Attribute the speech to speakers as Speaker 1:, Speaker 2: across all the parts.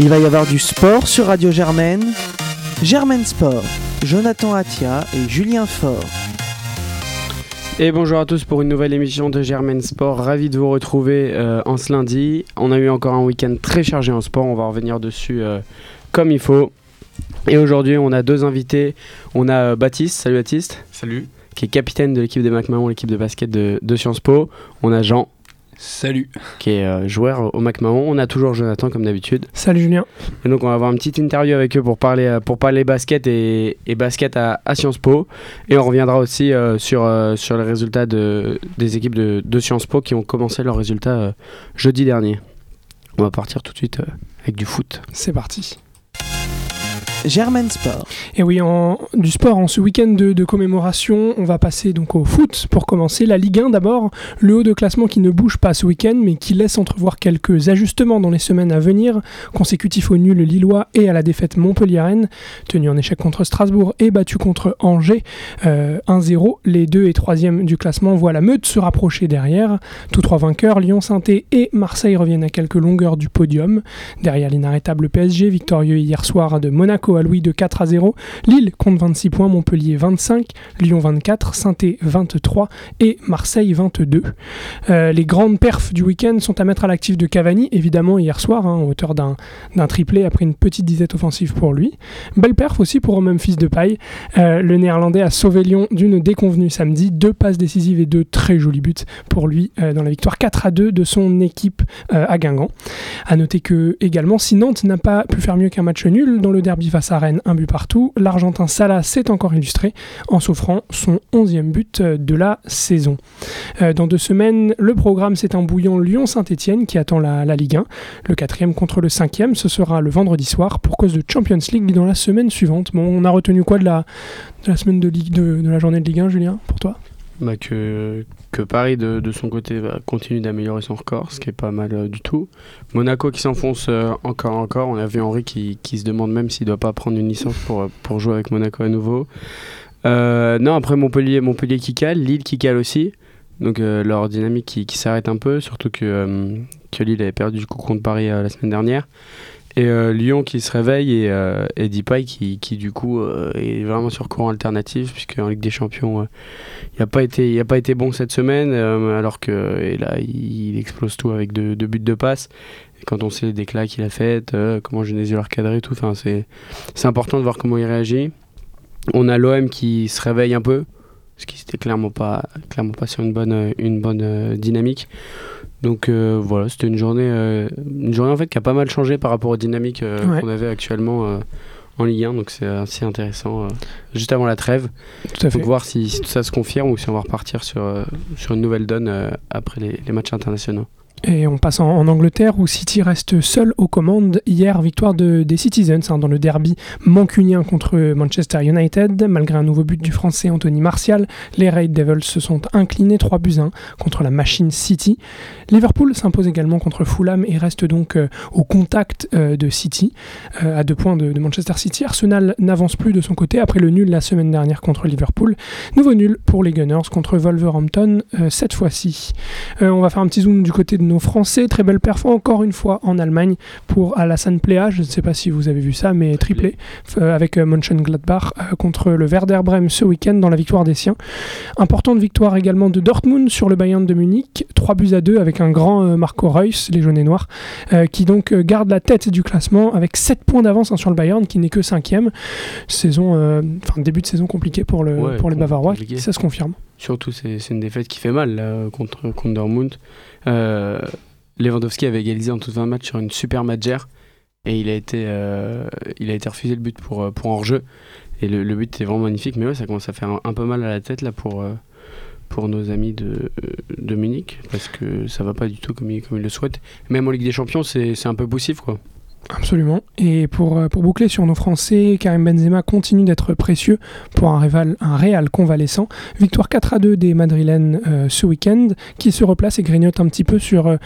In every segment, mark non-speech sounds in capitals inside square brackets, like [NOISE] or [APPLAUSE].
Speaker 1: Il va y avoir du sport sur Radio Germaine. Germaine Sport, Jonathan Atia et Julien Faure.
Speaker 2: Et bonjour à tous pour une nouvelle émission de Germaine Sport. Ravi de vous retrouver euh, en ce lundi. On a eu encore un week-end très chargé en sport. On va revenir dessus euh, comme il faut. Et aujourd'hui, on a deux invités. On a euh, Baptiste. Salut Baptiste.
Speaker 3: Salut.
Speaker 2: Qui est capitaine de l'équipe des McMahon, l'équipe de basket de, de Sciences Po. On a Jean.
Speaker 3: Salut.
Speaker 2: Qui est euh, joueur au McMahon. On a toujours Jonathan comme d'habitude.
Speaker 4: Salut Julien.
Speaker 2: Et donc on va avoir une petite interview avec eux pour parler, euh, pour parler basket et, et basket à, à, Sciences Po. Et on reviendra aussi euh, sur, euh, sur les résultats de, des équipes de, de, Sciences Po qui ont commencé leurs résultats euh, jeudi dernier. On va partir tout de suite euh, avec du foot.
Speaker 4: C'est parti.
Speaker 1: Germaine Sport.
Speaker 4: Et oui, du sport en ce week-end de, commémoration, on va passer donc au foot pour commencer. La Ligue 1 d'abord, le haut de classement qui ne bouge pas ce week-end mais qui laisse entrevoir quelques ajustements dans les semaines à venir, consécutifs au nul lillois et à la défaite Montpellier-Rennes, tenu en échec contre Strasbourg et battu contre Angers euh, 1-0. Les deux et troisième du classement voient la meute se rapprocher derrière. Tous trois vainqueurs, Lyon, saint et Marseille reviennent à quelques longueurs du podium. Derrière l'inarrêtable PSG, victorieux hier soir de Monaco à Louis de 4 à 0. Lille compte 26 points, Montpellier 25, Lyon 24, saint 23 et Marseille 22. Euh, les grandes perfs du week-end sont à mettre à l'actif de Cavani, évidemment hier soir, hein, hauteur d'un triplé après une petite disette offensive pour lui. Belle perf aussi pour Memphis de paille. Euh, le néerlandais a sauvé Lyon d'une déconvenue samedi, deux passes décisives et deux très jolis buts pour lui euh, dans la victoire 4 à 2 de son équipe à Guingamp. A noter que également, si Nantes n'a pas pu faire mieux qu'un match nul dans le derby à Rennes, un but partout, l'Argentin Salah s'est encore illustré en s'offrant son 11e but de la saison. Euh, dans deux semaines, le programme c'est un bouillon Lyon-Saint-Etienne qui attend la, Ligue 1. Le quatrième contre le cinquième, ce sera le vendredi soir pour cause de Champions League dans la semaine suivante. Bon, on a retenu quoi de la, semaine de, Ligue, de la journée de Ligue 1, Julien, pour toi?
Speaker 2: Bah que, Paris de, son côté continue d'améliorer son record, ce qui est pas mal euh, du tout. Monaco qui s'enfonce euh, encore encore. On a vu Henri qui, se demande même s'il doit pas prendre une licence pour, pour jouer avec Monaco à nouveau. Euh, non, après Montpellier, Montpellier qui cale, Lille qui cale aussi. Donc euh, leur dynamique qui, s'arrête un peu, surtout que, euh, que Lille avait perdu du coup contre Paris la semaine dernière. Et euh, Lyon qui se réveille et, euh, qui, du coup euh, est vraiment sur courant alternatif puisque en Ligue des Champions il n'a pas été a pas été bon cette semaine alors que là il, explose tout avec deux, buts de passe. Et quand on sait les déclats qu'il a fait comment Genesio l'a recadré tout c'est important de voir comment il réagit. On a l'OM qui se réveille un peu ce qui n'était clairement pas clairement pas sur une bonne une bonne dynamique donc euh, voilà, c'était une journée, euh, une journée en fait qui a pas mal changé par rapport aux dynamiques euh, ouais. qu'on avait actuellement en Ligue 1, donc c'est assez intéressant. juste avant la trêve,
Speaker 4: Tout à fait.
Speaker 2: voir si, si, tout ça se confirme ou si on va repartir sur, sur une nouvelle donne après les, les matchs internationaux.
Speaker 4: Et on passe en, Angleterre où City reste seul aux commandes. Hier, victoire de, des Citizens hein, dans le derby mancunien contre Manchester United. Malgré un nouveau but du français Anthony Martial, les Red Devils se sont inclinés 3 buts 1 contre la machine City. Liverpool s'impose également contre Fulham et reste donc euh, au contact euh, de City, euh, à deux points de, Manchester City. Arsenal n'avance plus de son côté après le nul la semaine dernière contre Liverpool. Nouveau nul pour les Gunners contre Wolverhampton euh, cette fois-ci. On va faire un petit zoom du côté de nos Français. Très belle perf encore une fois en Allemagne pour Alassane Plea. Je ne sais pas si vous avez vu ça, mais triplé euh, avec Mönchengladbach euh, contre le Werder Bremen ce week-end dans la victoire des siens. Importante victoire également de Dortmund sur le Bayern de Munich. 3 buts à 2 avec un grand euh, Marco Reus, les jaunes et noirs, qui donc garde la tête du classement avec 7 points d'avance hein, sur le Bayern qui n'est que 5ème. Saison, enfin début de saison compliqué pour, le, ouais, pour les Bavarois, compliqué. ça se confirme.
Speaker 2: Surtout, c'est une défaite qui fait mal là, contre, contre Dortmund. Euh, Lewandowski avait égalisé en tout 20 matchs sur une super matchère et il a été, euh, il a été refusé le but pour, pour hors-jeu. Et le, but était vraiment magnifique, mais ouais, ça commence à faire un, peu mal à la tête là pour, euh, pour nos amis de, de Munich parce que ça va pas du tout comme ils, comme ils le souhaitent. Même en Ligue des Champions, c'est un peu poussif quoi.
Speaker 4: Absolument. Et pour, euh, pour boucler sur nos Français, Karim Benzema continue d'être précieux pour un, rival, un Real convalescent. Victoire 4 à 2 des Madrilènes euh, ce week-end, qui se replace et grignote un petit peu sur euh,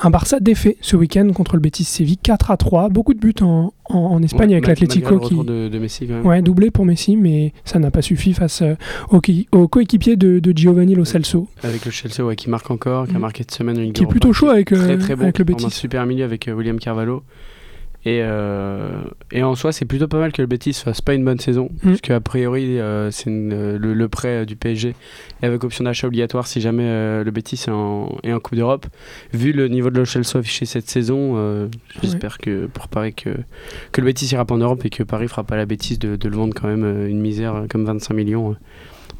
Speaker 4: un Barça défait ce week-end contre le Betis Séville 4 à 3. Beaucoup de buts en, en, en Espagne
Speaker 2: ouais,
Speaker 4: avec l'Atlético qui.
Speaker 2: De, de Messi, quand même.
Speaker 4: Ouais, doublé pour Messi, mais ça n'a pas suffi face euh, au, au coéquipier de, de, Giovanni Lo Celso.
Speaker 2: Avec le Chelsea, ouais, qui marque encore, qui a marqué cette semaine une
Speaker 4: Qui est plutôt chaud avec,
Speaker 2: très, très bon,
Speaker 4: avec le Betis.
Speaker 2: Un super milieu avec William Carvalho. Et, euh, et en soi, c'est plutôt pas mal que le Betis fasse pas une bonne saison,
Speaker 4: Mm.
Speaker 2: parce qu'a priori, euh, c'est euh, le, le prêt du PSG et avec option d'achat obligatoire si jamais euh, le Betis est en, est en Coupe d'Europe. Vu le niveau de l'Ochelso affiché cette saison, j'espère que pour Paris que, que le Betis ira pas en Europe et que Paris fera pas la bêtise de, de le vendre quand même une misère comme 25 millions.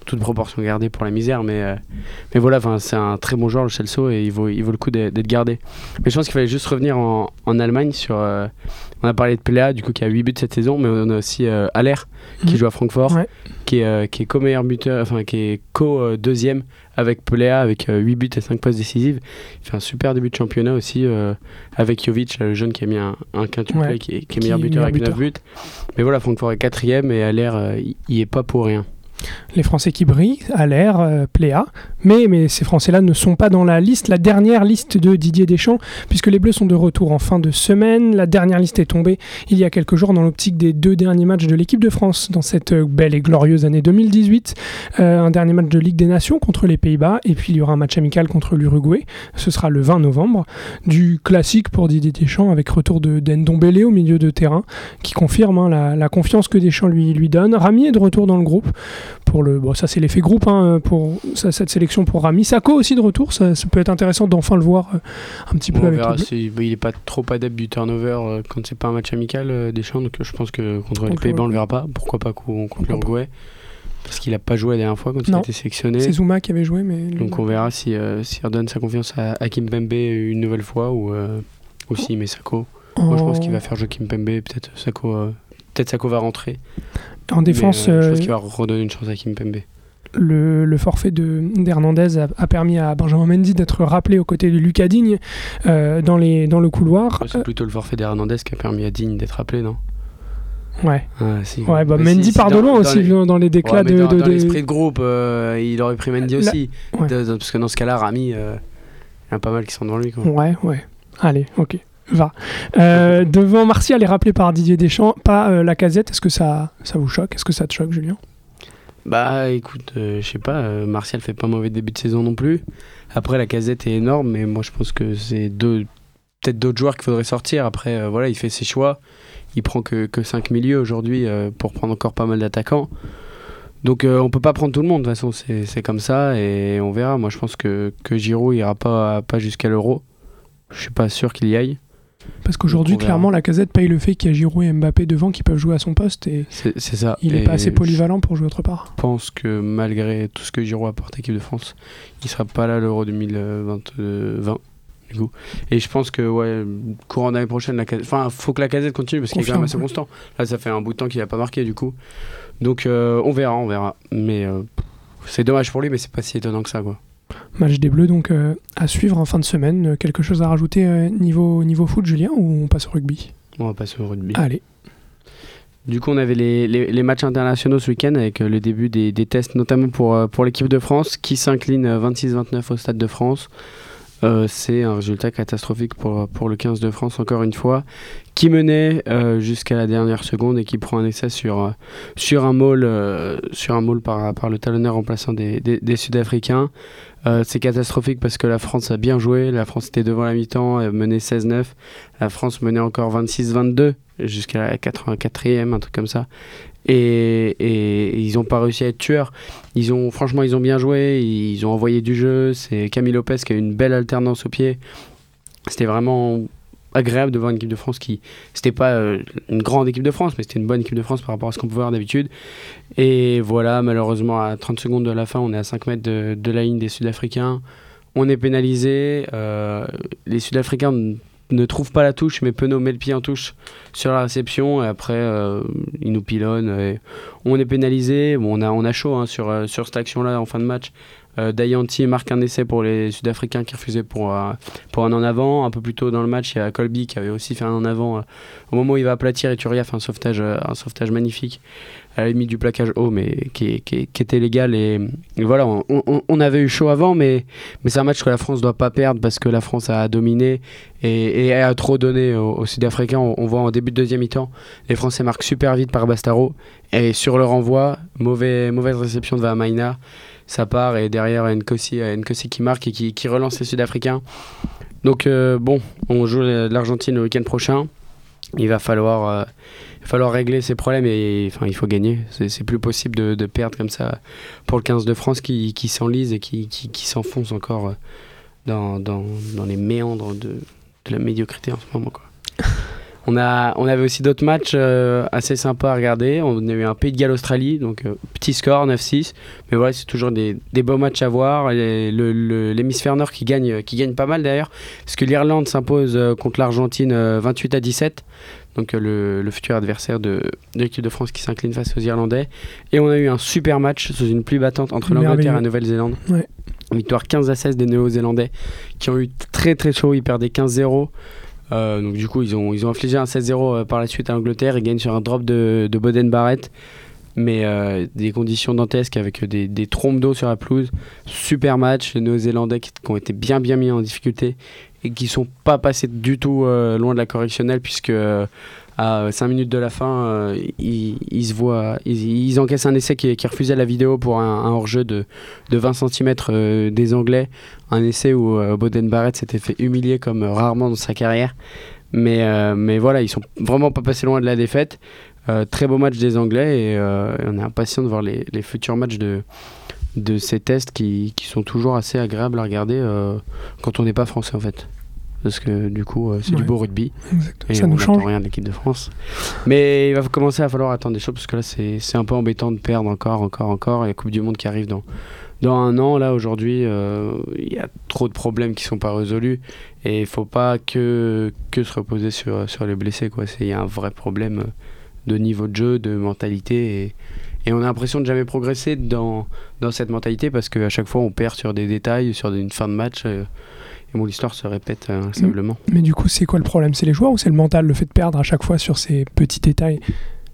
Speaker 2: Toute proportion gardée pour la misère, mais, euh, mais voilà, c'est un très bon joueur le Chelsea et il vaut, il vaut le coup d'être gardé. Mais je pense qu'il fallait juste revenir en, en Allemagne sur. euh, on a parlé de Pelea, du coup, qui a 8 buts cette saison, mais on a aussi euh, Aller, qui
Speaker 4: Mhm.
Speaker 2: joue à Francfort,
Speaker 4: Ouais.
Speaker 2: qui est, euh, qui est co-meilleur buteur, enfin, qui est co-deuxième avec Pelea, avec euh, 8 buts et 5 passes décisives. Il fait un super début de championnat aussi, avec Jovic, le jeune qui a mis un, un quintuplé,
Speaker 4: Ouais.
Speaker 2: qui est, qui est
Speaker 4: Qui
Speaker 2: meilleur buteur
Speaker 4: meilleur
Speaker 2: avec 9 buts. Mais voilà, Francfort est quatrième et Aller, il il est pas pour rien.
Speaker 4: Les Français qui brillent, à l'air, euh, Pléa. Mais, ces Français-là ne sont pas dans la liste, la dernière liste de Didier Deschamps, puisque les Bleus sont de retour en fin de semaine. La dernière liste est tombée il y a quelques jours dans l'optique des deux derniers matchs de l'équipe de France dans cette euh, belle et glorieuse année 2018. Euh, un dernier match de Ligue des Nations contre les Pays-Bas, et puis il y aura un match amical contre l'Uruguay. Ce sera le 20 novembre. Du classique pour Didier Deschamps, avec retour de d'Endombele au milieu de terrain, qui confirme hein, la, la confiance que Deschamps lui, lui donne. Rami est de retour dans le groupe pour le bon ça c'est l'effet groupe hein, pour ça, cette sélection pour Rami. Sako aussi de retour ça, ça peut être intéressant d'enfin le voir euh, un petit peu
Speaker 2: on
Speaker 4: avec
Speaker 2: verra
Speaker 4: les
Speaker 2: si bah, il est pas trop adepte du turnover euh, quand c'est pas un match amical euh, Deschamps donc euh, je pense que contre les
Speaker 4: Contre
Speaker 2: Pays-Bas on le verra pas. Pourquoi pas co- contre l'Uruguay? Parce qu'il a pas joué la dernière fois quand il a été sélectionné.
Speaker 4: C'est Zuma qui avait joué mais
Speaker 2: donc on verra si euh, s'il redonne sa confiance à, à Kim Pembe une nouvelle fois ou euh, aussi mais Sako. Moi je pense qu'il va faire jouer Kim Pembe peut-être Sako euh, peut-être Sako va rentrer
Speaker 4: en défense
Speaker 2: mais, euh, je
Speaker 4: euh,
Speaker 2: pense qu'il va redonner une chance à Kim Pembe
Speaker 4: le, le forfait de d'Hernandez a, a permis à Benjamin Mendy d'être rappelé aux côtés de Lucas Digne euh, dans, les, dans le couloir
Speaker 2: c'est plutôt le forfait d'Hernandez qui a permis à Digne d'être appelé non?
Speaker 4: Euh, ouais,
Speaker 2: Ah, si.
Speaker 4: ouais bah,
Speaker 2: si,
Speaker 4: Mendy
Speaker 2: si,
Speaker 4: part de loin aussi
Speaker 2: les-
Speaker 4: dans les déclats
Speaker 2: Ouais,
Speaker 4: de,
Speaker 2: dans,
Speaker 4: de-
Speaker 2: dans
Speaker 4: de-
Speaker 2: l'esprit de groupe, euh, il aurait pris Mendy
Speaker 4: La-
Speaker 2: aussi.
Speaker 4: ouais.
Speaker 2: De- de- parce que dans ce cas-là, Rami, euh, il y en a pas mal qui sont devant lui. Quoi.
Speaker 4: Ouais, ouais. Allez, ok. Va. Euh, devant Martial est rappelé par Didier Deschamps, pas euh, la casette. Est-ce que ça, vous choque? Est-ce que ça te choque, Julien?
Speaker 2: Bah écoute, euh, je sais pas, Martial fait pas mauvais début de saison non plus. Après, la casette est énorme, mais moi je pense que c'est peut-être d'autres joueurs qu'il faudrait sortir. Après, voilà, il fait ses choix. Il prend que, que 5 milieux aujourd'hui pour prendre encore pas mal d'attaquants. Donc on peut pas prendre tout le monde, de toute façon, c'est comme ça et on verra. Moi je pense que, que Giroud ira pas, pas jusqu'à l'euro. Je suis pas sûr qu'il y aille.
Speaker 4: Parce qu'aujourd'hui, clairement, la casette paye le fait qu'il y a Giroud et Mbappé devant qui peuvent jouer à son poste et
Speaker 2: C'est c'est ça.
Speaker 4: il n'est pas assez
Speaker 2: je-
Speaker 4: polyvalent pour jouer autre part.
Speaker 2: pense que malgré tout ce que Giroud apporte à l'équipe de France, il sera pas là l'Euro 2020. Du coup. Et je pense que ouais, courant d'année prochaine, la Casette- enfin, faut que la casette continue parce qu'il est quand même assez constant. Là, ça fait un bout de temps qu'il a pas marqué du coup. Donc euh, on verra, on verra. Mais euh, c'est dommage pour lui, mais c'est pas si étonnant que ça quoi.
Speaker 4: Match des Bleus, donc euh, à suivre en fin de semaine. Euh, Quelque chose à rajouter euh, niveau, niveau foot, Julien, ou on passe au rugby?
Speaker 2: On va passer au rugby.
Speaker 4: Allez.
Speaker 2: Du coup, on avait les, les- les matchs internationaux ce week-end avec le début des, des tests, notamment pour, pour l'équipe de France qui s'incline euh, 26-29 au Stade de France. Euh, c'est un résultat catastrophique pour, pour le 15 de France, encore une fois, qui menait euh, jusqu'à la dernière seconde et qui prend un essai sur, euh, sur un maul, sur un maul par, par le talonneur remplaçant des, des, Sud-Africains. C'est catastrophique parce que la France a bien joué, la France était devant la mi-temps, elle menait 16-9, la France menait encore 26-22 jusqu'à la 84e, un truc comme ça. Et, ils n'ont pas réussi à être tueurs. Ils ont, franchement, ils ont bien joué, ils ont envoyé du jeu. C'est Camille Lopez qui a eu une belle alternance au pied. C'était vraiment agréable de voir une équipe de France qui. C'était pas euh, une grande équipe de France, mais c'était une bonne équipe de France par rapport à ce qu'on pouvait voir d'habitude. Et voilà, malheureusement, à 30 secondes de la fin, on est à 5 mètres de, la ligne des Sud-Africains. On est pénalisé. euh, les Sud-Africains ne trouvent pas la touche, mais Penaud met le pied en touche sur la réception. Et après, euh, ils nous pilonnent. et on est pénalisé. On, a, on a chaud hein, sur, euh, sur cette action-là en fin de match. Euh, Dayanti marque un essai pour les Sud-Africains qui refusaient pour, un en avant. Un peu plus tôt dans le match, il y a Colby qui avait aussi fait un en avant. au moment où il va aplatir, et Turia fait un sauvetage, un sauvetage magnifique à la limite du plaquage haut, mais qui, était légal. Et, voilà, on, avait eu chaud avant, mais, c'est un match que la France doit pas perdre parce que la France a dominé et, a trop donné aux, Sud-Africains. On, voit en début de deuxième mi-temps, les Français marquent super vite par Bastaro. Et sur le renvoi, mauvais, mauvaise réception de Vamaina. Ça part et derrière Nkosi, Nkosi qui marque et qui, qui relance les Sud-Africains. Donc euh, bon, on joue l'Argentine le week-end prochain. Il va falloir, falloir régler ces problèmes et enfin, il faut gagner. C'est plus possible de, perdre comme ça pour le 15 de France qui, s'enlise et qui, qui, s'enfonce encore dans, dans, dans, les méandres de, de, la médiocrité en ce moment. Quoi. [LAUGHS] On, a, on avait aussi d'autres matchs euh, assez sympas à regarder. On a eu un Pays de Galles Australie, donc euh, petit score 9-6. Mais voilà, c'est toujours des, des, beaux matchs à voir. L'hémisphère nord qui gagne, qui gagne pas mal d'ailleurs, parce que l'Irlande s'impose euh, contre l'Argentine 28 à 17. Donc le, futur adversaire de, l'équipe de France qui s'incline face aux Irlandais. Et on a eu un super match sous une pluie battante entre l'Angleterre et la Nouvelle-Zélande. Victoire 15 à 16 des Néo-Zélandais qui ont eu très très chaud. Ils perdaient 15-0. Euh, donc du coup, ils ont, ils ont infligé un 16-0 euh, par la suite à l'Angleterre. Ils gagnent sur un drop de, de Boden Barrett. Mais euh, des conditions dantesques avec des, des trompes d'eau sur la pelouse. Super match. Les Néo-Zélandais qui, ont été bien bien mis en difficulté et qui sont pas passés du tout loin de la correctionnelle puisque à 5 minutes de la fin, euh, ils, se encaissent un essai qui, refusait la vidéo pour un, hors-jeu de, de, 20 cm euh, des Anglais. Un essai où euh, Boden Barrett s'était fait humilier comme rarement dans sa carrière. Mais, voilà, ils sont vraiment pas passés loin de la défaite. très beau match des Anglais et on est impatient de voir les, les, futurs matchs de, ces tests qui, sont toujours assez agréables à regarder quand on n'est pas français en fait parce que du coup euh, c'est du beau rugby.
Speaker 4: Et ça on nous change.
Speaker 2: rien de l'équipe de France. Mais il va commencer à falloir attendre des choses parce que là c'est un peu embêtant de perdre encore encore encore. Et la Coupe du Monde qui arrive dans dans un an là aujourd'hui euh, il y a trop de problèmes qui sont pas résolus. Et il faut pas que que se reposer sur sur les blessés quoi. C'est il y a un vrai problème de niveau de jeu de mentalité. Et et on a l'impression de jamais progresser dans, dans cette mentalité parce qu'à chaque fois on perd sur des détails, sur une fin de match. Euh, et mon histoire se répète euh, simplement.
Speaker 4: Mais du coup, c'est quoi le problème? C'est les joueurs ou c'est le mental, le fait de perdre à chaque fois sur ces petits détails?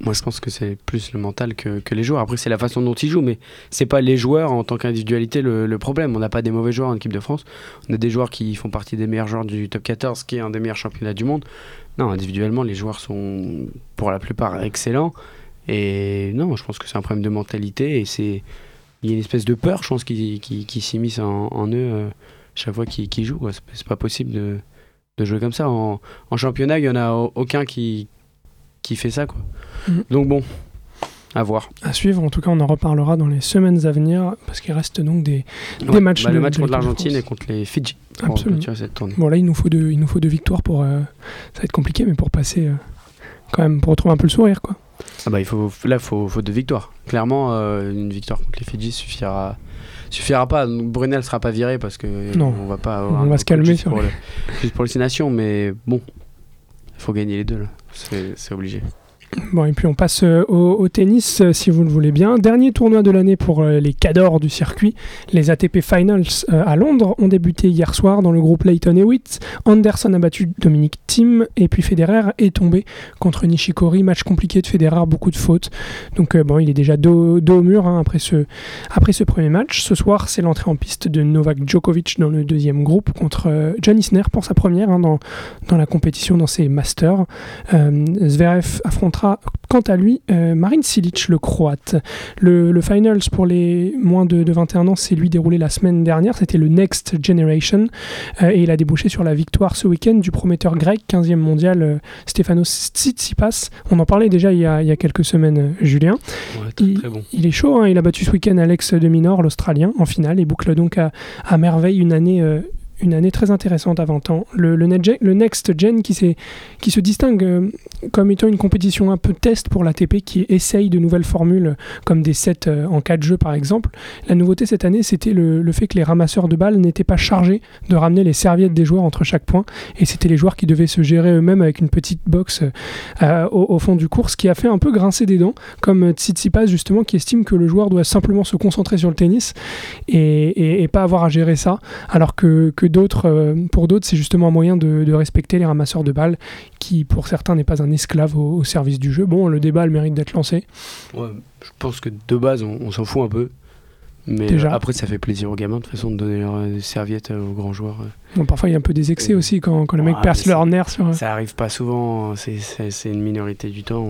Speaker 2: Moi, je pense que c'est plus le mental que, que les joueurs. Après, c'est la façon dont ils jouent, mais c'est pas les joueurs en tant qu'individualité le, problème. On n'a pas des mauvais joueurs en équipe de France. On a des joueurs qui font partie des meilleurs joueurs du top 14, qui est un des meilleurs championnats du monde. Non, individuellement, les joueurs sont pour la plupart excellents. Et non, je pense que c'est un problème de mentalité et c'est il y a une espèce de peur, je pense, qui, qui, qui s'immisce en, en, eux. Euh, chaque fois qu'ils jouent. C'est pas possible de, de, jouer comme ça. En, en championnat, il n'y en a aucun qui, qui fait ça. Quoi. Mhm. Donc bon, à voir.
Speaker 4: À suivre, en tout cas, on en reparlera dans les semaines à venir, parce qu'il reste donc des, des matchs.
Speaker 2: Bah, le match contre l'Argentine et contre les Fidji.
Speaker 4: Absolument. Bon, là, il nous faut deux, il nous faut deux victoires pour. Euh, ça va être compliqué, mais pour passer, euh, quand même, pour retrouver un peu le sourire, quoi.
Speaker 2: Ah bah, il faut, là, il faut, faut deux victoires. Clairement, euh, une victoire contre les Fidji suffira suffira pas. Brunel sera pas viré parce que non. on va pas.
Speaker 4: On va se calmer
Speaker 2: juste pour, le, juste pour les mais bon, il faut gagner les deux là. C'est obligé.
Speaker 4: Bon, et puis on passe euh, au, tennis, euh, si vous le voulez bien. Dernier tournoi de l'année pour euh, les cadors du circuit. Les ATP Finals à Londres ont débuté hier soir dans le groupe Leighton Hewitt. Anderson a battu Dominic Thiem et puis Federer est tombé contre Nishikori. Match compliqué de Federer, beaucoup de fautes. Donc bon, il est déjà dos, au mur hein, après, ce, après ce premier match. Ce soir, c'est l'entrée en piste de Novak Djokovic dans le deuxième groupe contre John Isner pour sa première hein, dans, dans la compétition, dans ses Masters. Zverev affrontera quant à lui euh, Marin Silic, le croate. Le, finals pour les moins de, 21 ans s'est lui déroulé la semaine dernière. C'était le Next Generation euh, et il a débouché sur la victoire ce week-end du prometteur grec, 15e mondial, euh, Stefanos Tsitsipas. On en parlait déjà il y a, quelques semaines, Julien. il, est chaud, hein. il a battu ce week-end Alex de Minor, l'Australien, en finale et boucle donc à, à merveille une année une année très intéressante à 20 ans. Le, le, le Next Gen qui, qui se distingue euh, comme étant une compétition un peu test pour l'ATP qui essaye de nouvelles formules comme des sets euh, en 4 jeux par exemple. La nouveauté cette année c'était le, le, fait que les ramasseurs de balles n'étaient pas chargés de ramener les serviettes des joueurs entre chaque point et c'était les joueurs qui devaient se gérer eux-mêmes avec une petite box euh, au, fond du cours, ce qui a fait un peu grincer des dents comme Tsitsipas justement qui estime que le joueur doit simplement se concentrer sur le tennis et, et, pas avoir à gérer ça alors que, que d'autres, euh, pour d'autres, c'est justement un moyen de, respecter les ramasseurs de balles, qui pour certains n'est pas un esclave au, service du jeu. Bon, le débat le mérite d'être lancé.
Speaker 2: Ouais, je pense que de base, on, s'en fout un peu. Mais Déjà. après, ça fait plaisir aux gamins de façon de donner des serviettes aux grands joueurs.
Speaker 4: Bon, parfois, il y a un peu des excès aussi quand, quand les mecs percent leur nerf sur.
Speaker 2: Ça arrive pas souvent, c'est une minorité du temps.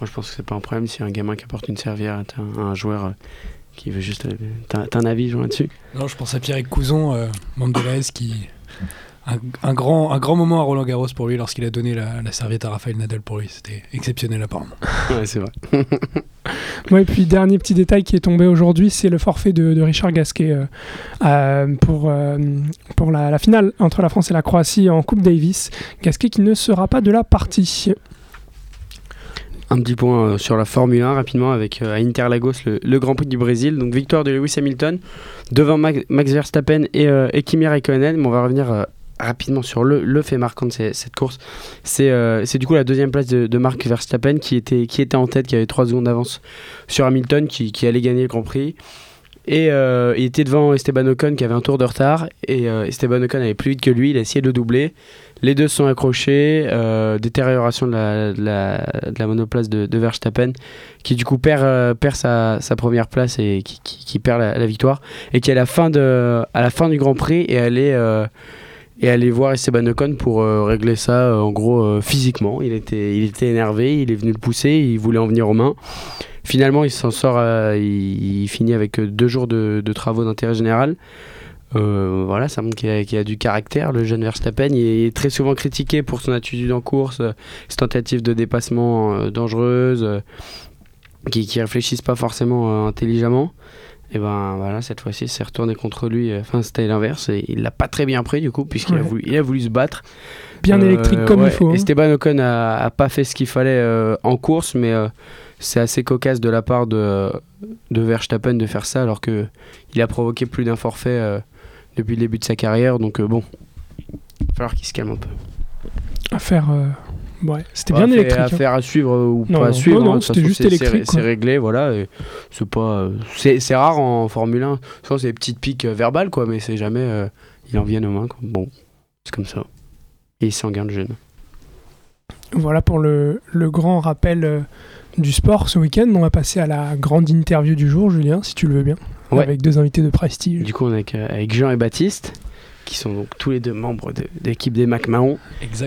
Speaker 2: Moi, je pense que c'est pas un problème si un gamin qui apporte une serviette à un joueur qui veut juste. T'as un avis, là-dessus?
Speaker 3: Non, je pense à Pierre Couson, euh, membre de l'AS, qui un, grand, un grand moment à Roland Garros pour lui lorsqu'il a donné la, serviette à Raphaël Nadal pour lui. C'était exceptionnel apparemment. [LAUGHS]
Speaker 2: ouais, c'est vrai. [LAUGHS]
Speaker 4: ouais, et puis dernier petit détail qui est tombé aujourd'hui, c'est le forfait de, Richard Gasquet euh, euh, pour, euh, pour la, la, finale entre la France et la Croatie en Coupe Davis. Gasquet qui ne sera pas de la partie.
Speaker 2: Un petit point sur la Formule 1 rapidement avec à Interlagos le, Grand Prix du Brésil. Donc victoire de Lewis Hamilton devant Max, Verstappen et, et Kimi Raikkonen. Mais on va revenir rapidement sur le, fait marquant de cette course. Euh, c'est du coup la deuxième place de, de, Mark Verstappen qui était, qui était en tête, qui avait 3 secondes d'avance sur Hamilton, qui, allait gagner le Grand Prix. Et euh, il était devant Esteban Ocon qui avait un tour de retard. Et euh, Esteban Ocon allait plus vite que lui, il a essayé de le doubler. Les deux sont accrochés, détérioration de la, monoplace de, Verstappen, qui du coup perd, perd sa, première place et qui, perd la, victoire. Et qui à la fin, du Grand Prix est allé et aller voir Esteban Ocon pour euh, régler ça euh, en gros euh, physiquement. Il était, il était énervé, il est venu le pousser, il voulait en venir aux mains. Finalement, il s'en sort, il, finit avec deux jours de, travaux d'intérêt général. Voilà, ça montre qu'il a, a, du caractère. Le jeune Verstappen, il est très souvent critiqué pour son attitude en course, ses tentatives de dépassement dangereuses, qui, qui réfléchissent pas forcément intelligemment. Et ben voilà, cette fois-ci, c'est retourné contre lui. Enfin, c'était l'inverse. Et il l'a pas très bien pris du coup, puisqu'il a, voulu, il a voulu se battre.
Speaker 4: Bien électrique comme il faut. Hein.
Speaker 2: Esteban Ocon a, pas fait ce qu'il fallait euh, en course, mais euh, c'est assez cocasse de la part de, de Verstappen de faire ça, alors que il a provoqué plus d'un forfait euh, depuis le début de sa carrière. Donc bon, il va falloir qu'il se calme un peu.
Speaker 4: À faire Ouais, c'était bien électrique.
Speaker 2: Affaire hein. à suivre ou pas à suivre. Non, c'était juste électrique. C'est réglé, voilà. C'est pas, c'est rare en Formule 1. Souvent, c'est des petites piques euh, verbales, quoi, mais c'est jamais. Euh, ils en viennent aux mains. Quoi. Bon, c'est comme ça. Et il s'en de jeune.
Speaker 4: Voilà pour le, le grand rappel euh, du sport ce week-end. On va passer à la grande interview du jour, Julien, si tu le veux bien. Avec deux invités de prestige.
Speaker 2: Du coup, on est avec, avec Jean et Baptiste qui sont donc tous les deux membres de, l'équipe des McMahon,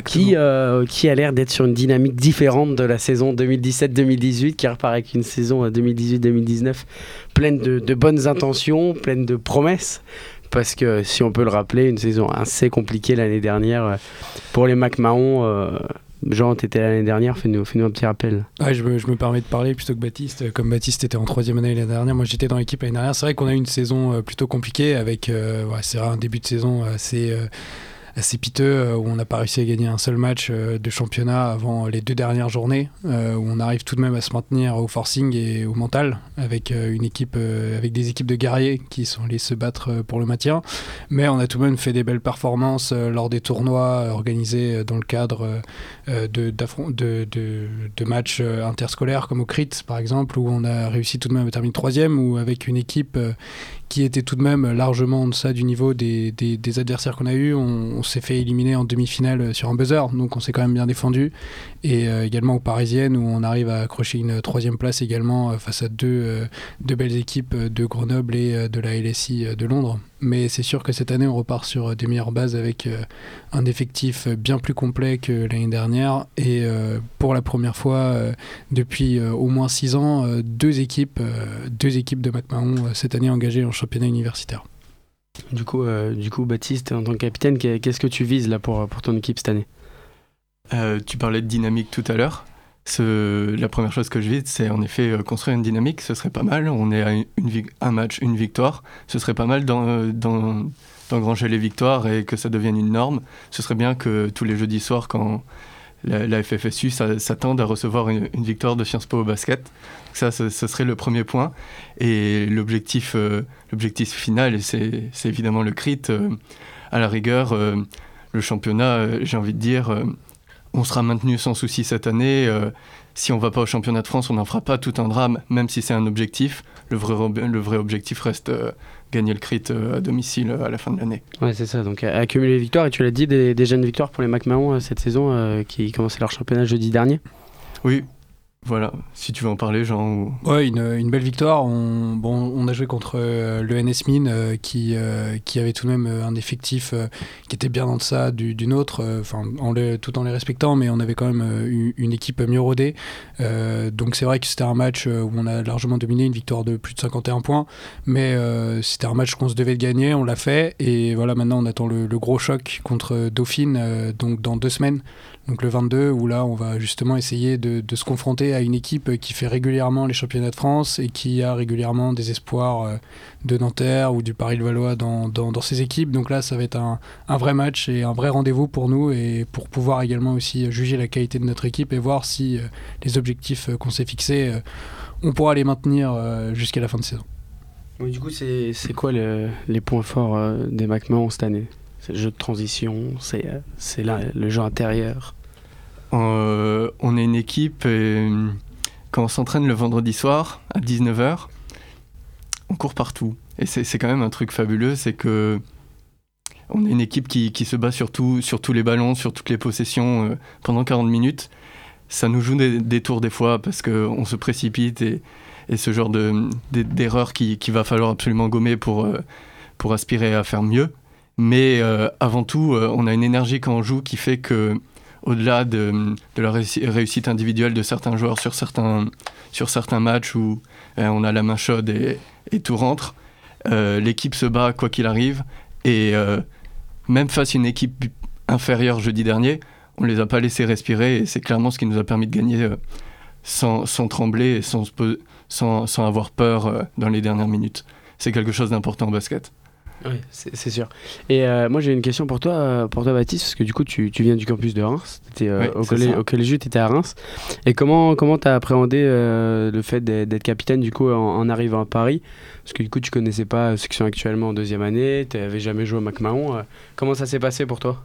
Speaker 2: qui, euh, qui a l'air d'être sur une dynamique différente de la saison 2017-2018, qui repart avec une saison 2018-2019 euh, pleine de, de, bonnes intentions, pleine de promesses. Parce que si on peut le rappeler, une saison assez compliquée l'année dernière euh, pour les McMahon. Jean, tu étais l'année dernière, fais-nous fais un petit rappel.
Speaker 3: je, me, je, me, permets de parler plutôt que Baptiste. Comme Baptiste était en troisième année l'année dernière, moi j'étais dans l'équipe l'année dernière. C'est vrai qu'on a eu une saison euh, plutôt compliquée avec euh, un début de saison assez. Euh, assez piteux euh, où on n'a pas réussi à gagner un seul match euh, de championnat avant les deux dernières journées, euh, où on arrive tout de même à se maintenir au forcing et au mental avec une équipe, avec des équipes de guerriers qui sont allés se battre pour le maintien. Mais on a tout de même fait des belles performances lors des tournois organisés dans le cadre de, de, matchs interscolaires comme au CRIT par exemple, où on a réussi tout de même à terminer troisième, ou avec une équipe qui était tout de même largement en deçà du niveau des, des, adversaires qu'on a eu. On, s'est fait éliminer en demi-finale sur un buzzer, donc on s'est quand même bien défendu. Et euh, également aux Parisiennes, où on arrive à accrocher une troisième place également euh, face à deux, euh, deux belles équipes de Grenoble et de la LSI de Londres. Mais c'est sûr que cette année, on repart sur des meilleures bases avec un effectif bien plus complet que l'année dernière. Et pour la première fois depuis au moins six ans, deux équipes, deux équipes de McMahon cette année engagées en championnat universitaire.
Speaker 2: Du coup, euh, du coup, Baptiste, en tant que capitaine, qu'est-ce que tu vises là pour, pour ton équipe cette année?
Speaker 5: Euh, Tu parlais de dynamique tout à l'heure. la première chose que je vise, c'est en effet euh, construire une dynamique. Ce serait pas mal. On est à une, un match, une victoire. Ce serait pas mal d'engranger les victoires et que ça devienne une norme. Ce serait bien que tous les jeudis soirs, quand la, FFSU s'attend à recevoir une, victoire de Sciences Po au basket. Ça, ce, serait le premier point. Et l'objectif euh, final, c'est évidemment le CRIT. Euh, à la rigueur, euh, le championnat, j'ai envie de dire, on sera maintenu sans souci cette année. si on ne va pas au championnat de France, on n'en fera pas tout un drame, même si c'est un objectif. Le vrai objectif reste gagner le crit euh, à domicile euh, à la fin de l'année.
Speaker 2: Ouais, c'est ça. Donc accumuler les victoires. Et tu l'as dit, des, jeunes victoires pour les McMahon euh, cette saison qui commençaient leur championnat jeudi dernier.
Speaker 5: Oui. Voilà, si tu veux en parler, Jean. Ou...
Speaker 3: Ouais, une, belle victoire. On, a joué contre euh, le NS Mine euh, qui, euh, qui avait tout de même un effectif qui était bien en deçà du, du nôtre, tout en les respectant, mais on avait quand même une, équipe mieux rodée. donc c'est vrai que c'était un match où on a largement dominé, une victoire de plus de 51 points, mais c'était un match qu'on se devait de gagner, on l'a fait, et voilà, maintenant on attend le gros choc contre Dauphine, donc dans deux semaines donc le 22, où là, on va justement essayer de, se confronter à une équipe qui fait régulièrement les championnats de France et qui a régulièrement des espoirs euh, de Nanterre ou du Paris-le-Valois dans, dans, ses équipes. Donc là, ça va être un, vrai match et un vrai rendez-vous pour nous et pour pouvoir également aussi juger la qualité de notre équipe et voir si euh, les objectifs euh, qu'on s'est fixés, on pourra les maintenir jusqu'à la fin de saison.
Speaker 2: du coup, c'est quoi les points forts des McMahon cette année? C'est le jeu de transition, c'est le jeu intérieur.
Speaker 5: Euh, on est une équipe et quand on s'entraîne le vendredi soir à 19h, on court partout. Et c'est quand même un truc fabuleux, c'est que on est une équipe qui, qui se bat sur, sur, tous les ballons, sur toutes les possessions euh, pendant 40 minutes. Ça nous joue des, tours des fois parce qu'on se précipite et, et ce genre d'erreur qu'il qui va falloir absolument gommer pour, euh, pour aspirer à faire mieux. Mais avant tout, on a une énergie quand on joue qui fait que au-delà de, la réussite individuelle de certains joueurs sur certains, sur certains matchs où euh, on a la main chaude et, tout rentre, euh, l'équipe se bat quoi qu'il arrive. Et euh, même face à une équipe inférieure jeudi dernier, on ne les a pas laissés respirer et c'est clairement ce qui nous a permis de gagner sans, sans, trembler et sans, sans, sans avoir peur dans les dernières minutes. C'est quelque chose d'important au basket.
Speaker 2: Oui, c'est sûr. Et euh, moi, j'ai une question pour toi, euh, pour toi, Baptiste, parce que du coup, tu, tu viens du campus de Reims. Étais, euh, au, collège, au collège, tu étais à Reims. Et comment comment as appréhendé le fait d'être capitaine du coup en, arrivant à Paris? Parce que du coup, tu connaissais pas ceux qui sont actuellement en deuxième année, tu n'avais jamais joué au McMahon. comment ça s'est passé pour toi?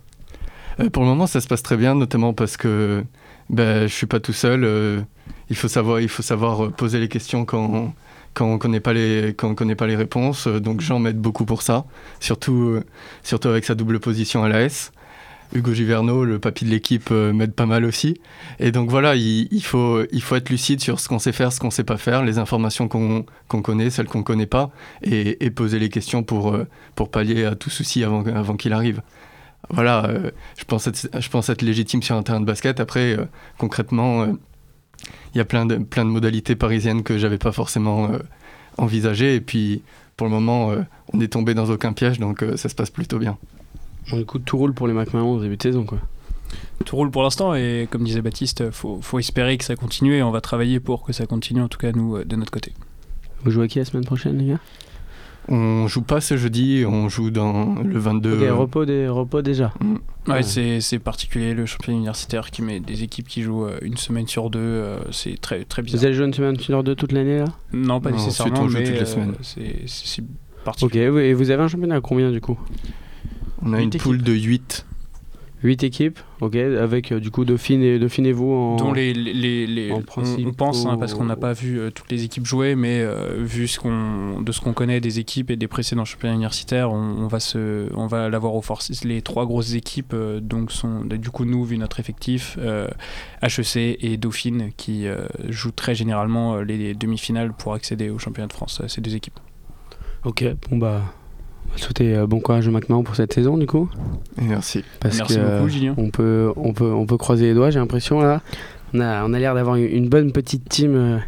Speaker 5: Pour le moment, ça se passe très bien, notamment parce que ben, je suis pas tout seul. il faut savoir, il faut savoir poser les questions quand quand on connaît pas les quand on connaît pas les réponses. Euh, donc Jean m'aide beaucoup pour ça, surtout euh, surtout avec sa double position à l'AS. Hugo Giverno, le papy de l'équipe, euh, m'aide pas mal aussi. Et donc voilà, il, faut, il faut être lucide sur ce qu'on sait faire, ce qu'on sait pas faire, les informations qu'on connaît, celles qu'on connaît pas, et, poser les questions pour, pour pallier à tout souci avant, avant qu'il arrive. Voilà, je, pense je pense être légitime sur un terrain de basket. Après, concrètement, il y a plein de, plein de modalités parisiennes que j'avais pas forcément euh, envisagées. Et puis, pour le moment, euh, on est tombé dans aucun piège, donc euh, ça se passe plutôt bien.
Speaker 2: Bon, du coup, tout roule pour les McMahon au début de saison, quoi.
Speaker 3: Tout roule pour l'instant et comme disait Baptiste, faut, faut espérer que ça continue et on va travailler pour que ça continue, en tout cas nous, de notre côté.
Speaker 2: Vous jouez qui la semaine prochaine, les gars?
Speaker 5: On joue pas ce jeudi, on joue dans le 22.
Speaker 2: Ok, repos, des, repos déjà. Mm.
Speaker 3: Ouais, c'est particulier le championnat universitaire qui met des équipes qui jouent euh, une semaine sur deux, euh, c'est très, très bizarre.
Speaker 2: Vous allez jouer une semaine sur deux toute l'année là?
Speaker 3: Non, pas nécessairement, mais toutes les euh, semaines. c'est particulier.
Speaker 2: Ok, et vous avez un championnat à combien du coup?
Speaker 5: On a une poule de 8.
Speaker 2: 8 équipes, ok, avec euh, du coup Dauphine et, Dauphine et vous en.
Speaker 3: Dont les, les, les on, pense, hein, parce qu'on n'a pas vu euh, toutes les équipes jouer, mais euh, vu ce qu'on, de ce qu'on connaît des équipes et des précédents championnats universitaires, on, va, se, on va l'avoir au force. Les trois grosses équipes, donc, sont du coup, nous, vu notre effectif, HEC et Dauphine, qui jouent très généralement les demi-finales pour accéder au championnat de France, ces deux équipes.
Speaker 2: Ok, bon bah souhaiter euh, bon courage au McMahon pour cette saison du coup.
Speaker 5: merci.
Speaker 3: Parce merci beaucoup Julien.
Speaker 2: On peut, on, peut, on peut croiser les doigts, j'ai l'impression là. On a, on a l'air d'avoir une bonne petite team euh,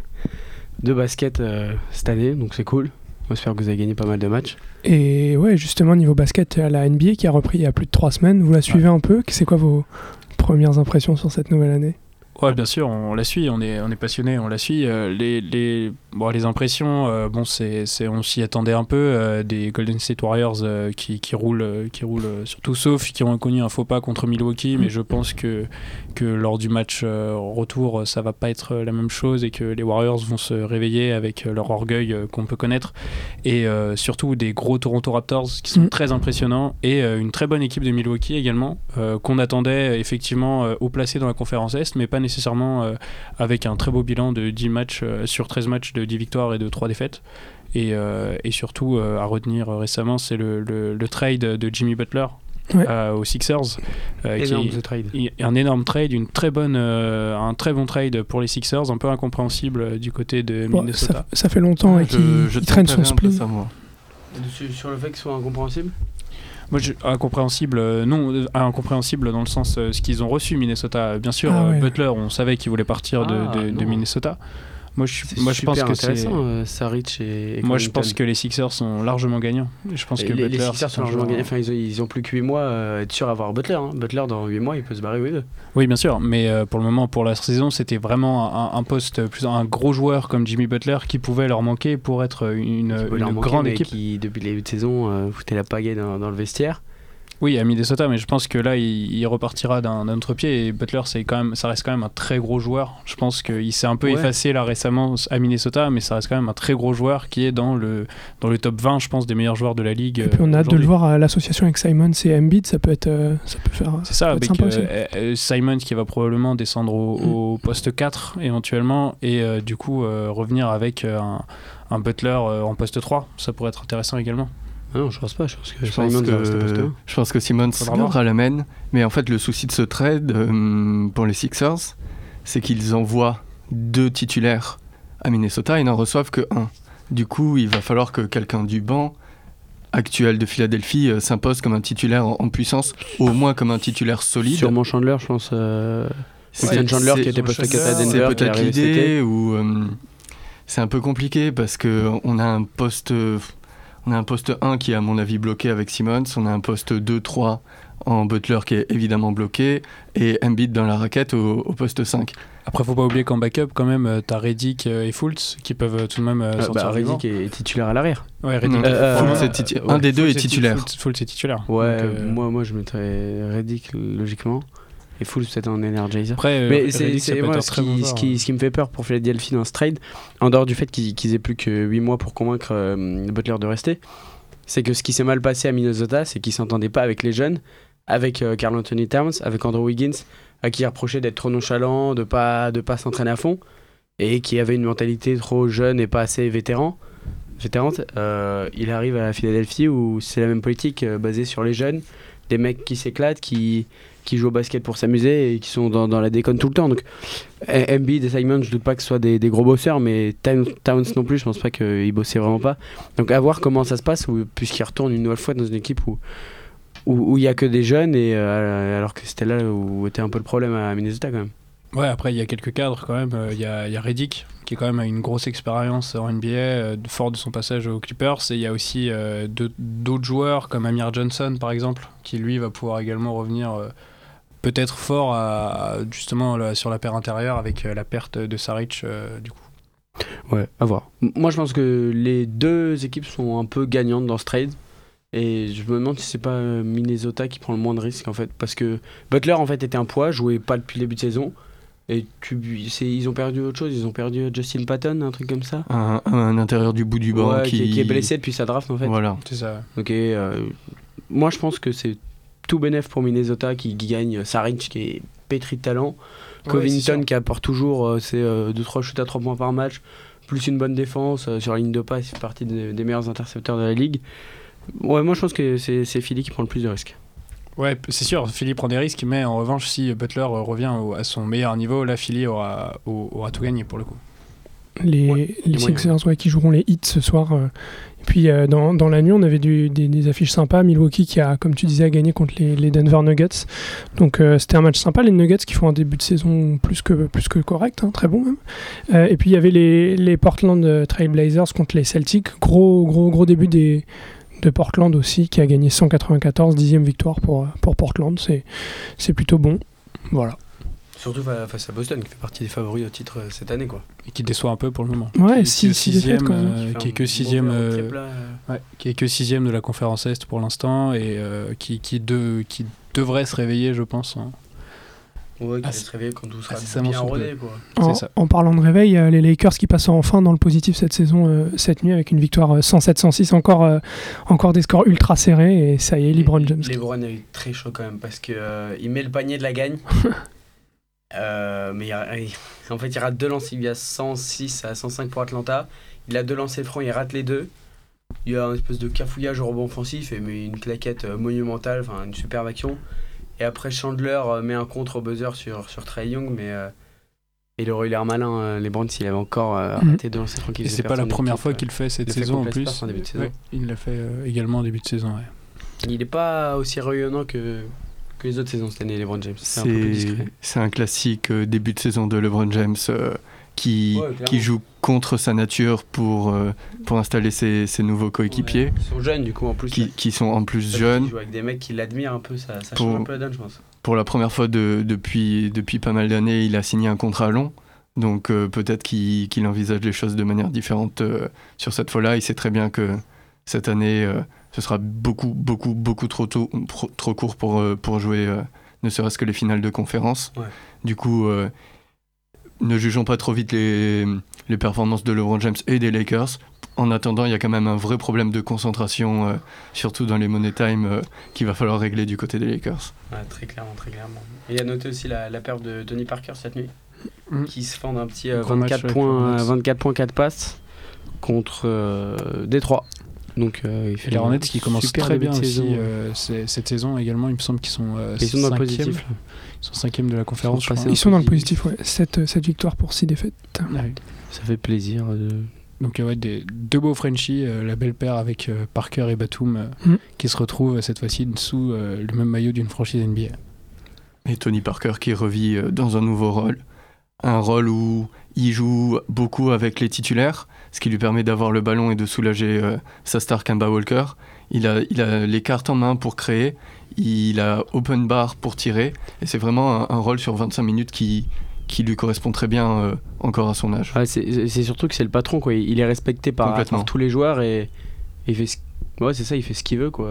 Speaker 2: de basket euh, cette année, donc c'est cool. J'espère que vous avez gagné pas mal de matchs.
Speaker 4: Et ouais, justement, niveau basket, à la NBA qui a repris il y a plus de trois semaines, vous la suivez un peu? C'est quoi vos premières impressions sur cette nouvelle année?
Speaker 3: Ouais, bien sûr, on, la suit, on est, on est passionné, on la suit. Euh, les, les, bon, les impressions, euh, bon, c'est, on s'y attendait un peu. Euh, des Golden State Warriors qui, qui, roulent, qui roulent surtout, sauf qui ont connu un faux pas contre Milwaukee, mais je pense que, que lors du match retour, ça va pas être la même chose et que les Warriors vont se réveiller avec leur orgueil qu'on peut connaître. Et surtout des gros Toronto Raptors qui sont mm. très impressionnants et une très bonne équipe de Milwaukee également, qu'on attendait effectivement au placé dans la conférence Est, mais pas nécessairement nécessairement euh, avec un très beau bilan de 10 matchs euh, sur 13 matchs de 10 victoires et de 3 défaites. Et, euh, et surtout, à retenir récemment, c'est le, le, trade de Jimmy Butler
Speaker 4: Ouais.
Speaker 3: euh, aux Sixers. euh, qui
Speaker 2: Énorme
Speaker 3: est-
Speaker 2: ce trade.
Speaker 3: et un énorme trade, une très bonne, euh, un très bon trade pour les Sixers, un peu incompréhensible euh, du côté de
Speaker 4: Bon,
Speaker 3: Minnesota.
Speaker 4: ça, ça fait longtemps et
Speaker 5: Je-
Speaker 4: qu'il
Speaker 5: je
Speaker 4: il traîne son
Speaker 5: ça, moi.
Speaker 2: Sur, sur le fait que ce soit incompréhensible
Speaker 3: Moi, je, incompréhensible, euh, non, euh, incompréhensible dans le sens euh, ce qu'ils ont reçu Minnesota. Bien sûr,
Speaker 4: Ah ouais.
Speaker 3: Butler, on savait qu'il voulait partir de,
Speaker 2: Ah,
Speaker 3: de- de
Speaker 2: non.
Speaker 3: Minnesota. Moi, je,
Speaker 2: C'est
Speaker 3: moi, je pense que c'est.
Speaker 2: euh, Saric et, et
Speaker 3: Moi, je pense que les Sixers sont largement gagnants. Je pense que
Speaker 2: les, les
Speaker 3: Butler,
Speaker 2: Sixers
Speaker 3: c'est
Speaker 2: sont largement gagnés. Enfin, ils ont, ils ont plus que 8 mois euh, être sûr d'avoir Butler. hein. Butler, dans 8 mois, il peut se barrer, oui.
Speaker 3: Oui, bien sûr, mais euh, pour le moment, pour la saison, c'était vraiment un, un poste, plus un gros joueur comme Jimmy Butler qui pouvait leur manquer pour être une, une
Speaker 2: manquer,
Speaker 3: grande équipe.
Speaker 2: qui, depuis le début de saison, euh, foutait la pagaie dans, dans le vestiaire.
Speaker 3: Oui, à Minnesota, mais je pense que là, il, il repartira d'un autre pied. Et Butler, c'est quand même, ça reste quand même un très gros joueur. Je pense qu'il s'est un peu
Speaker 2: Ouais.
Speaker 3: effacé là récemment à Minnesota, mais ça reste quand même un très gros joueur qui est dans le, dans le top 20, je pense, des meilleurs joueurs de la ligue.
Speaker 4: Et puis on a
Speaker 3: euh,
Speaker 4: hâte de le voir à l'association avec Simons et Embiid, ça peut être, euh, ça peut faire.
Speaker 3: C'est ça,
Speaker 4: être
Speaker 3: avec euh, euh, Simons qui va probablement descendre au,
Speaker 4: Mm.
Speaker 3: au poste 4 éventuellement, et euh, du coup euh, revenir avec un, un Butler en poste 3. Ça pourrait être intéressant également.
Speaker 2: Ah non, je pense pas. Je pense que
Speaker 5: Je pense, que,
Speaker 2: un.
Speaker 5: je pense que Simmons la mène. Mais en fait, le souci de ce trade euh, pour les Sixers, c'est qu'ils envoient deux titulaires à Minnesota et n'en reçoivent que un. Du coup, il va falloir que quelqu'un du banc actuel de Philadelphie euh, s'impose comme un titulaire en, en puissance, au moins comme un titulaire solide.
Speaker 2: Sûrement Chandler, je pense. euh,
Speaker 5: C'est-
Speaker 2: Chandler qui était poste 4 à Denver.
Speaker 5: C'est peut-être l'idée ou euh, c'est un peu compliqué parce que on a un poste on a un poste 1 qui est à mon avis bloqué avec Simmons, on a un poste 2 3 en Butler qui est évidemment bloqué et Embiid dans la raquette au, au poste 5.
Speaker 3: Après, faut pas oublier qu'en backup, quand même, euh, t'as Reddick euh, et Fultz qui peuvent euh, tout de même euh,
Speaker 2: Ah,
Speaker 3: sortir
Speaker 2: bah. Reddick est titulaire à l'arrière.
Speaker 3: Ouais, Reddick.
Speaker 2: Euh,
Speaker 5: Fultz
Speaker 2: euh,
Speaker 5: est titu-
Speaker 2: ouais,
Speaker 5: un des deux est titulaire.
Speaker 3: Fultz, Fultz est titulaire.
Speaker 2: Ouais,
Speaker 3: Donc, euh,
Speaker 2: moi, moi je mettrais Reddick logiquement. Et Full peut-être en Energizer.
Speaker 3: Après, euh,
Speaker 2: Mais c'est moi ce
Speaker 3: bon
Speaker 2: qui, ce,
Speaker 3: joueur.
Speaker 2: qui, ce qui me fait peur pour Philadelphie dans ce trade, en dehors du fait qu'ils aient plus que 8 mois pour convaincre euh, Butler de rester, c'est que ce qui s'est mal passé à Minnesota, c'est qu'ils s'entendaient pas avec les jeunes, avec euh, Carl Anthony Towns, avec Andrew Wiggins, à qui il reprochait d'être trop nonchalant, de pas de pas s'entraîner à fond, et qui avait une mentalité trop jeune et pas assez vétéran. Vétérante, Euh, il arrive à Philadelphie où c'est la même politique basée sur les jeunes, des mecs qui s'éclatent, qui, qui jouent au basket pour s'amuser et qui sont dans, la déconne tout le temps. Donc, Embiid et Simon, je doute pas que ce soient des, gros bosseurs, mais Towns non plus, je pense pas qu'ils bossaient vraiment pas. Donc, à voir comment ça se passe, puisqu'ils retournent une nouvelle fois dans une équipe où où il y a que des jeunes, et euh, alors que c'était là où était un peu le problème à Minnesota quand même.
Speaker 3: Ouais, après, il y a quelques cadres quand même. Euh, Il y, a, y a Reddick, qui est quand même une grosse expérience en NBA, euh, fort de son passage aux Clippers. Et il y a aussi euh, d'autres joueurs, comme Amir Johnson, par exemple, qui lui va pouvoir également revenir euh, peut-être fort justement sur la paire intérieure avec la perte de Saric, du coup.
Speaker 2: Ouais, à voir. Moi, je pense que les deux équipes sont un peu gagnantes dans ce trade. Et je me demande si c'est pas Minnesota qui prend le moins de risques en fait. Parce que Butler en fait était un poids, jouait pas depuis le début de saison. Et tu, ils ont perdu autre chose, ils ont perdu Justin Patton, un truc comme ça.
Speaker 5: Un, un intérieur du bout du banc
Speaker 2: Ouais,
Speaker 5: qui...
Speaker 2: qui... qui est blessé depuis sa draft en fait.
Speaker 5: Voilà.
Speaker 3: C'est ça.
Speaker 2: Ok, euh, moi je pense que c'est tout bénef pour Minnesota qui, qui gagne Saric qui est pétri de talent. Covington qui apporte toujours euh, ses 2-3 shoots à 3 points par match, plus une bonne défense euh, sur la ligne de passe, il fait partie des, des meilleurs intercepteurs de la ligue. Ouais, moi je pense que c'est Philly qui prend le plus de risques.
Speaker 3: Ouais, c'est sûr, Philly prend des risques, mais en revanche, si Butler euh, revient au- à son meilleur niveau, là, Philly aura, au- aura tout gagné pour le coup.
Speaker 4: Les,
Speaker 2: Ouais,
Speaker 4: les. Sixers ouais, qui joueront les hits ce soir. euh. Et puis euh, dans, dans la nuit, on avait du- des, des affiches sympas. Milwaukee qui a, comme tu disais, gagné contre les, les Denver Nuggets. Donc euh, c'était un match sympa. Les Nuggets qui font un début de saison plus que, plus que correct, hein, très bon même. Euh, et puis il y avait les, les Portland euh, Trail Blazers contre les Celtics. Gros, gros, gros début des, de Portland aussi qui a gagné 194, dixième victoire pour, euh, pour Portland. C'est c'est plutôt bon. Voilà.
Speaker 2: Surtout face à Boston qui fait partie des favoris au titre euh, cette année quoi.
Speaker 3: Et qui déçoit un peu pour le moment.
Speaker 4: Ouais,
Speaker 3: Qui est euh, qui est que sixième. Ouais, qui est que sixième de la conférence Est pour l'instant et euh, qui, qui, de- qui devrait se réveiller, je pense. hein.
Speaker 2: Ouais, qui
Speaker 3: Ah,
Speaker 2: va se réveiller quand tout sera
Speaker 3: incessamment
Speaker 2: bien rodé quoi.
Speaker 4: En,
Speaker 3: C'est ça.
Speaker 4: en parlant de réveil, euh, les Lakers qui passent enfin dans le positif cette saison, euh, cette nuit, avec une victoire euh, 107-106, encore, euh, encore des scores ultra serrés, et ça y est, LeBron James.
Speaker 2: LeBron est très chaud quand même parce que euh, il met le panier de la gagne. [LAUGHS] Euh, mais il en fait, il rate deux lancers. Il y a 106 à 105 pour Atlanta. Il a deux lancers francs, il rate les deux. il y a un espèce de cafouillage au rebond offensif et met une claquette euh, monumentale, enfin une superbe action. Et après Chandler euh, met un contre au buzzer sur, sur Trey Young, mais euh, il aurait eu l'air malin, euh, les Browns, s'il avait encore arrêté de lancer tranquille.
Speaker 3: Et c'est pas la première fois qu'il le fait cette saison en plus.
Speaker 2: Leicester, en début de saison.
Speaker 3: Ouais, il l'a fait euh, également en début de saison. ouais.
Speaker 2: Il n'est pas aussi rayonnant que, que les autres saisons cette année, les LeBron James. C'est un peu plus
Speaker 5: C'est
Speaker 2: discret.
Speaker 5: c'est un classique euh, début de saison de LeBron James euh, qui,
Speaker 2: Ouais,
Speaker 5: qui joue contre sa nature pour, euh, pour installer ses, ses nouveaux coéquipiers,
Speaker 2: Ouais. Ils sont jeunes, du coup, en plus.
Speaker 5: qui, qui sont en plus jeunes.
Speaker 2: avec des mecs qui l'admirent un peu, ça, ça
Speaker 5: Pour-
Speaker 2: change un peu la donne, je pense.
Speaker 5: Pour la première fois de- depuis, depuis pas mal d'années, il a signé un contrat long. Donc euh, peut-être qu'il envisage les choses de manière différente euh, sur cette fois-là. Il sait très bien que cette année, ce sera beaucoup, beaucoup, beaucoup trop, tôt, pro- trop court pour, pour jouer ne serait-ce que les finales de conférence.
Speaker 2: Ouais.
Speaker 5: Du coup, ne jugeons pas trop vite les, les performances de LeBron James et des Lakers. En attendant, il y a quand même un vrai problème de concentration, euh, surtout dans les money time, euh, qu'il va falloir régler du côté des Lakers.
Speaker 2: Ouais, très clairement, très clairement. Et il y a noté aussi la, la perte de Tony Parker cette nuit,
Speaker 3: Mm.
Speaker 2: qui se fend d'un petit euh,
Speaker 3: Gros match
Speaker 2: 24,
Speaker 3: avec
Speaker 2: points,
Speaker 3: les Hornets.
Speaker 2: euh, 24 points, 4 passes contre euh, Détroit. Donc euh, il fait
Speaker 3: les
Speaker 2: un
Speaker 3: Hornets qui commencent très bien aussi
Speaker 2: saison.
Speaker 3: euh, cette saison également. Il me semble qu'ils sont, euh,
Speaker 2: Ils sont dans le
Speaker 3: cinquième.
Speaker 2: positif.
Speaker 3: Sont cinquième de la conférence.
Speaker 2: Ils sont
Speaker 4: Ils dans le positif, ouais. 7, victoires pour 6 défaites.
Speaker 3: Ah oui.
Speaker 2: Ça fait plaisir. de-
Speaker 3: Donc euh, ouais, des, deux beaux Frenchies, euh, la belle paire avec euh, Parker et Batum, euh,
Speaker 4: Mm.
Speaker 3: qui se retrouvent euh, cette fois-ci sous euh, le même maillot d'une franchise NBA.
Speaker 5: Et Tony Parker qui revit euh, dans un nouveau rôle. Un rôle où il joue beaucoup avec les titulaires, ce qui lui permet d'avoir le ballon et de soulager euh, sa star Kemba Walker. Il a, il a les cartes en main pour créer, il a open bar pour tirer, et c'est vraiment un, un rôle sur 25 minutes qui, qui lui correspond très bien euh, encore à son âge.
Speaker 2: Ouais, c'est surtout que c'est le patron, quoi. Il est respecté par, par tous les joueurs et, et il fait ce... ouais, c'est ça, il fait ce qu'il veut, quoi.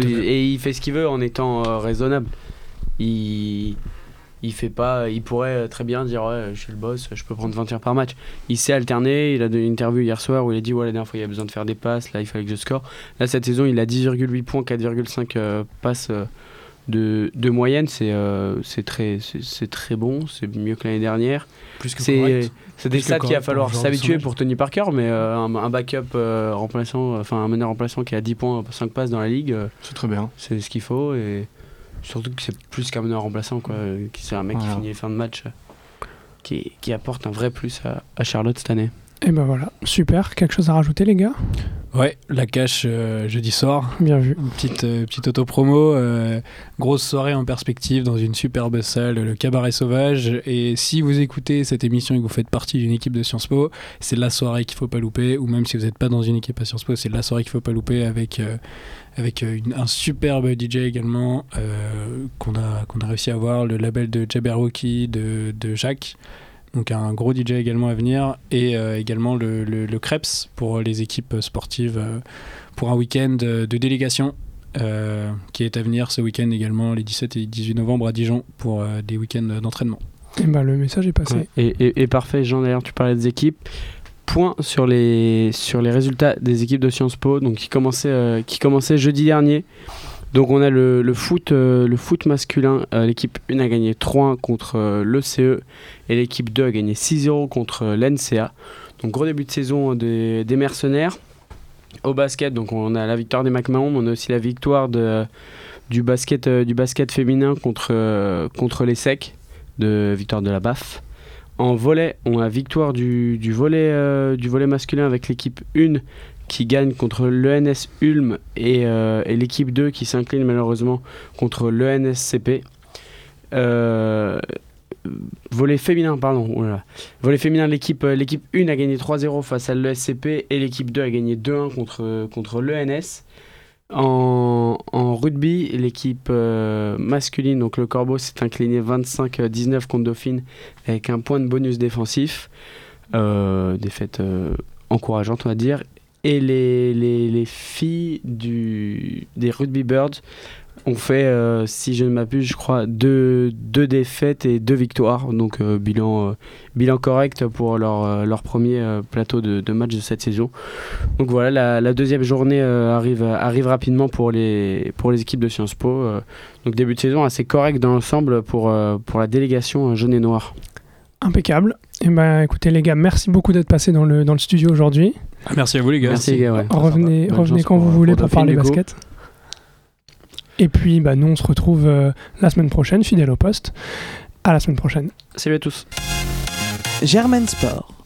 Speaker 2: Et il fait ce qu'il veut en étant euh, raisonnable. Il il fait pas, il pourrait très bien dire ouais, je suis le boss, je peux prendre 20 tirs par match. Il sait alterner. Il a donné une interview hier soir où il a dit ouais la dernière fois il y a besoin de faire des passes, là il fallait que je score. Là cette saison il a 10,8 points, 4,5 euh, passes euh, de, de moyenne, c'est euh, c'est très c'est très bon, c'est mieux que l'année dernière.
Speaker 3: Plus que
Speaker 2: C'est c'est des stats qu'il va falloir s'habituer pour Tony Parker, mais un, un backup remplaçant, enfin un meneur remplaçant qui a 10 points, 5 passes dans la ligue,
Speaker 5: C'est très bien.
Speaker 2: c'est ce qu'il faut et surtout que c'est plus qu'un meneur remplaçant, quoi. qui C'est un mec qui finit les fins de match, euh, qui, qui apporte un vrai plus à, à Charlotte cette année.
Speaker 4: Et ben voilà, super. Quelque chose à rajouter, les gars?
Speaker 3: Ouais, la cache euh, jeudi soir.
Speaker 4: Bien vu.
Speaker 3: Une petite, euh, petite auto-promo. euh, grosse soirée en perspective dans une superbe salle, le Cabaret Sauvage. Et si vous écoutez cette émission et que vous faites partie d'une équipe de Sciences Po, c'est la soirée qu'il faut pas louper. Ou même si vous n'êtes pas dans une équipe à Sciences Po, c'est la soirée qu'il faut pas louper avec, euh, avec euh, une- un superbe DJ également euh, qu'on a, qu'on a réussi à avoir, le label de Jabberwocky de, de Jacques. Donc un gros DJ également à venir et euh, également le, le, le Krebs pour les équipes sportives euh, pour un week-end de délégation euh, qui est à venir ce week-end également les 17 et 18 novembre à Dijon pour euh, des week-ends d'entraînement.
Speaker 4: Et ben le message est passé.
Speaker 2: Et, et- et parfait, Jean, d'ailleurs, tu parlais des équipes. Point sur les, sur les résultats des équipes de Sciences Po, donc qui commençaient, euh, qui jeudi dernier. Donc on a le, foot, euh, le foot masculin, euh, l'équipe 1 a gagné 3-1 contre l'ECE et l'équipe 2 a gagné 6-0 contre l'NCA. Donc gros début de saison des, mercenaires. Au basket, donc on a la victoire des McMahon, mais on a aussi la victoire de, du, basket, du basket féminin contre, contre les SEC, de victoire de la BAF. En volet, on a victoire du, du, volet, euh, du volet masculin avec l'équipe 1 qui gagne contre l'ENS Ulm et, euh, l'équipe 2 qui s'incline malheureusement contre l'ENSCP. Euh, volet féminin, pardon. oh là là. Volet féminin, l'équipe euh, l'équipe 1 a gagné 3-0 face à l'ESCP et l'équipe 2 a gagné 2-1 contre, contre l'ENS. En, rugby, l'équipe euh, masculine, donc le Corbeau, s'est incliné 25-19 contre Dauphine avec un point de bonus défensif. Euh, défaite euh, encourageante, on va dire. Et les filles du, des Rugby Birds ont fait, euh, si je ne m'abuse, je crois, deux, deux défaites et deux victoires. Donc euh, bilan, euh, bilan correct pour leur, leur premier euh, plateau de, de match de cette saison. Donc voilà, la, la deuxième journée euh, arrive, arrive rapidement pour les, pour les équipes de Sciences Po. euh. donc début de saison assez correct dans l'ensemble pour, euh, pour la délégation euh, jaune et noire.
Speaker 4: Impeccable. Eh ben, écoutez les gars, merci beaucoup d'être passés dans le, dans le studio aujourd'hui.
Speaker 3: Ah, merci à vous les gars.
Speaker 2: Merci les gars, ouais.
Speaker 4: Revenez, quand
Speaker 2: pour-
Speaker 4: vous voulez
Speaker 2: pour
Speaker 4: pour, parler
Speaker 2: coup.
Speaker 4: Et puis, bah, nous, on se retrouve euh, la semaine prochaine, fidèle au poste. À la semaine prochaine.
Speaker 2: Salut à tous.
Speaker 1: Germaine Sport.